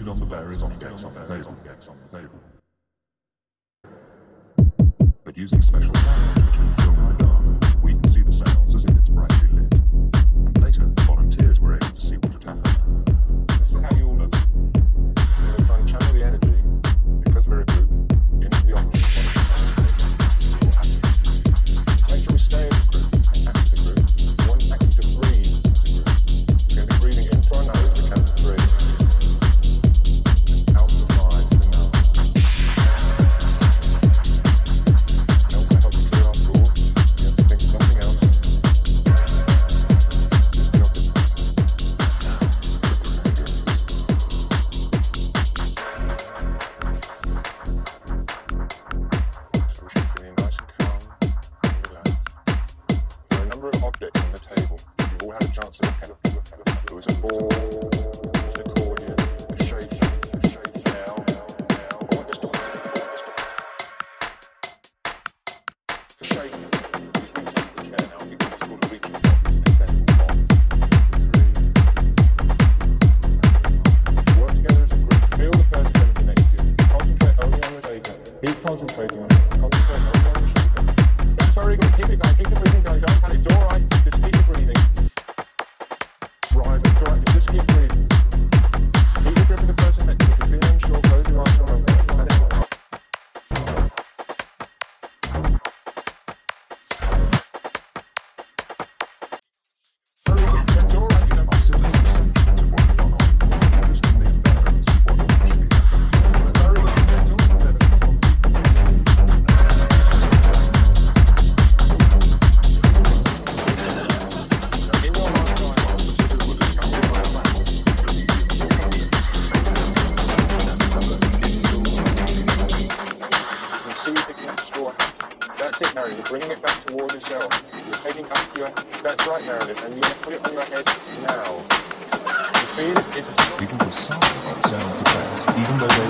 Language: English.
seated off of there is on decks on the table. But using special on the table. You all had a chance to look at it. It was a ball. Mary, you're bringing it back towards yourself. You're taking up your... That's right, Meredith, and you're going to put it on your head now. You feel it? It's a... Sound effects, even though they